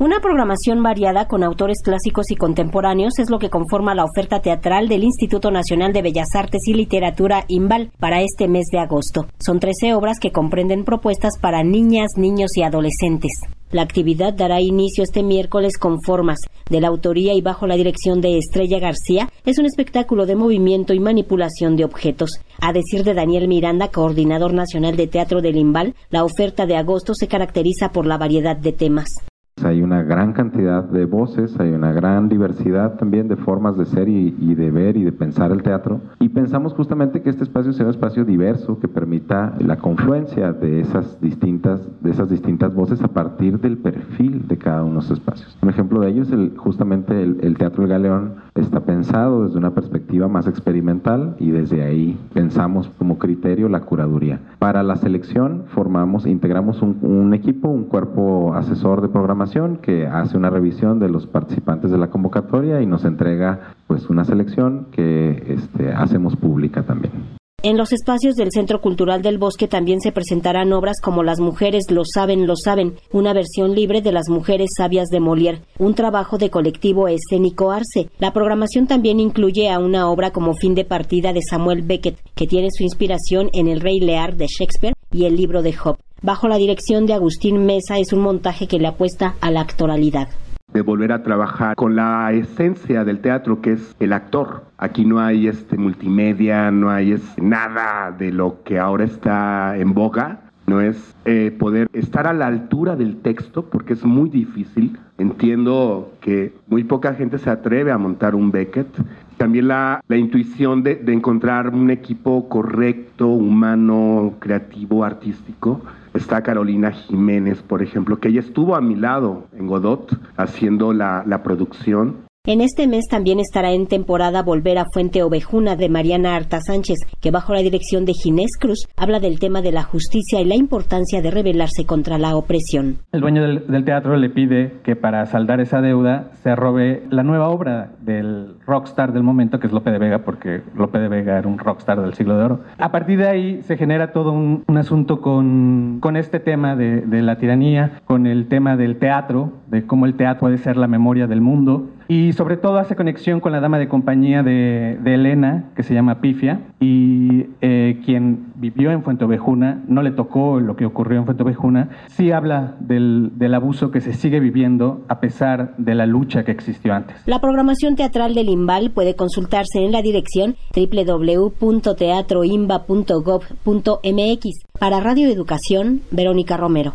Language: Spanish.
Una programación variada con autores clásicos y contemporáneos es lo que conforma la oferta teatral del Instituto Nacional de Bellas Artes y Literatura IMBAL para este mes de agosto. Son 13 obras que comprenden propuestas para niñas, niños y adolescentes. La actividad dará inicio este miércoles con formas de la autoría y bajo la dirección de Estrella García. Es un espectáculo de movimiento y manipulación de objetos. A decir de Daniel Miranda, coordinador nacional de teatro del IMBAL, la oferta de agosto se caracteriza por la variedad de temas. Gran cantidad de voces, hay una gran diversidad también de formas de ser y, de ver y de pensar el teatro. Y pensamos justamente que este espacio sea un espacio diverso que permita la confluencia de esas distintas, de esas distintas voces a partir del perfil de cada uno de los espacios. Un ejemplo de ello es el, justamente el, el Teatro El Galeón está pensado desde una perspectiva más experimental y desde ahí pensamos como criterio la curaduría. Para la selección formamos, integramos un, un equipo, un cuerpo asesor de programación que hace una revisión de los participantes de la convocatoria y nos entrega pues una selección que este, hacemos pública también. En los espacios del Centro Cultural del Bosque también se presentarán obras como Las mujeres lo saben, lo saben, una versión libre de Las mujeres sabias de Molière, un trabajo de colectivo escénico Arce. La programación también incluye a una obra como fin de partida de Samuel Beckett, que tiene su inspiración en El Rey Lear de Shakespeare y el libro de Job. Bajo la dirección de Agustín Mesa es un montaje que le apuesta a la actoralidad de volver a trabajar con la esencia del teatro que es el actor. Aquí no hay este multimedia, no hay nada de lo que ahora está en boga. No es eh, poder estar a la altura del texto porque es muy difícil. Entiendo que muy poca gente se atreve a montar un Beckett. También la, la intuición de, de encontrar un equipo correcto, humano, creativo, artístico Está Carolina Jiménez, por ejemplo, que ella estuvo a mi lado en Godot haciendo la, la producción en este mes también estará en temporada Volver a Fuente Ovejuna de Mariana Arta Sánchez, que bajo la dirección de Ginés Cruz habla del tema de la justicia y la importancia de rebelarse contra la opresión. El dueño del, teatro le pide que para saldar esa deuda se robe la nueva obra del rockstar del momento, que es Lope de Vega, porque Lope de Vega era un rockstar del siglo de oro. A partir de ahí se genera todo un, asunto con, este tema de la tiranía, con el tema del teatro, de cómo el teatro puede ser la memoria del mundo y sobre todo hace conexión con la dama de compañía de, Elena, que se llama Pifia, y eh, quien vivió en Fuente Ovejuna, no le tocó lo que ocurrió en Fuente Ovejuna, sí habla del, del abuso que se sigue viviendo a pesar de la lucha que existió antes. La programación teatral del IMBAL puede consultarse en la dirección www.teatroimba.gov.mx. Para Radio Educación, Verónica Romero.